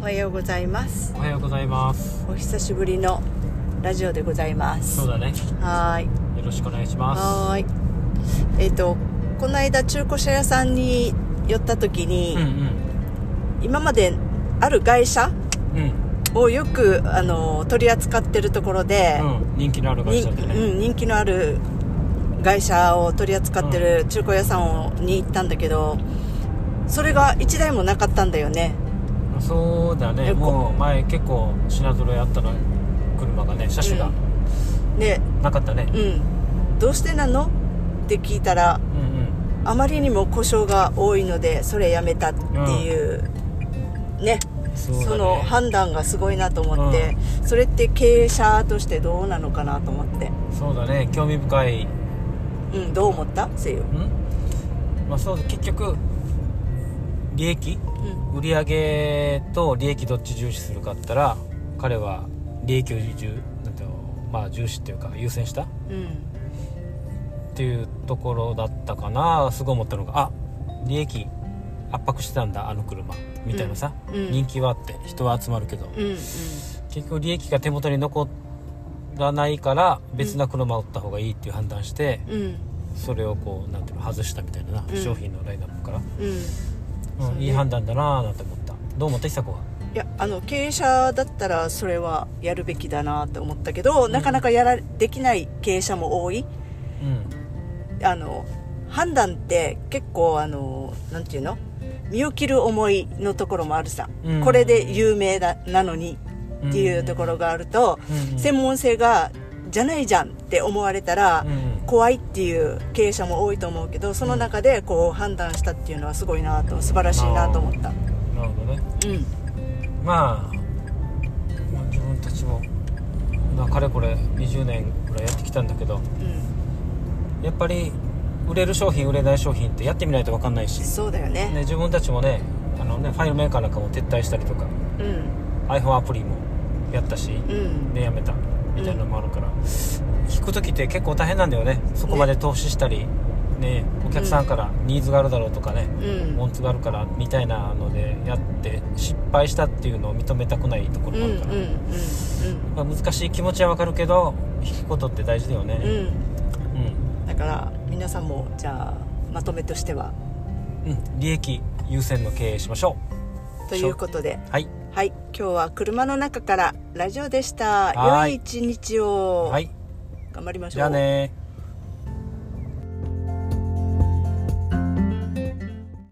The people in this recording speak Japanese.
おはようございます。おはようございます。お久しぶりのラジオでございます。そうだね。はーい。よろしくお願いします。はーい。えっ、とこの間中古車屋さんに寄った時に、うん今まである会社うん。うんをよくあの取り扱ってるところで、うん。人気のある会に社でね。うん、人気のある会社を取り扱ってる中古屋さんをに行ったんだけどそれが1台もなかったんだよねそうだね。もう前結構品揃えあったの車がね車種が。でなかったね。うん。どうしてなの？って聞いたらうんあまりにも故障が多いのでそれやめたっていう、ね。ね。その判断がすごいなと思って、それって経営者としてどうなのかなと思って。そうだね。興味深い。うんどう思った？せよ、うん？まあそうだ。結局利益？うん。売上と利益どっち重視するかって言ったら彼は利益を重なんていうのまあ重視っていうか優先した？うん。っていうところだったかな。すごい思ったのがあ利益圧迫してたんだあの車。みたいなさ、うん。うん。人気はあって人は集まるけど、うんうん。結局利益が手元に残らないから別な車を売った方がいいっていう判断して、うん。それをこうなんていうの外したみたいなな、うん。商品のラインナップから、うんいい判断だなぁなんて思った。どう思った？久子は？いやあの経営者だったらそれはやるべきだなって思ったけど、なかなかやらできない経営者も多い。うん。あの判断って結構あのなんていうの？身を切る思いのところもあるさ、うん。これで有名だなのにっていうところがあると、うん。うん。専門性がじゃないじゃんって思われたら、うん怖いっていう経営者も多いと思うけどその中でこう判断したっていうのはすごいなと素晴らしいなと思った。なるほどね。うん。まあ、まあ自分たちも、まあ、かれこれ20年ぐらいやってきたんだけどうん。やっぱり売れる商品売れない商品ってやってみないと分かんないし、そうだよね。ね、自分たちもねあのねファイルメーカーなんかも撤退したりとかうん。iPhone アプリもやったし、うん。でやめたみたいなのもあるから、聞く時って結構大変なんだよね。そこまで投資したり、ね、お客さんからニーズがあるだろうとかね、うん。文句があるからみたいなのでやって失敗したっていうのを認めたくないところうんうんもあるから、うんまあ、難しい気持ちはわかるけど引くことって大事だよね。うん。うん。だから皆さんもじゃあまとめとしては。うん、うん利益優先の経営しましょということで。うはいはい今日は車の中からラジオでした。はい。良い一日を。はい。頑張りましょう。じゃあね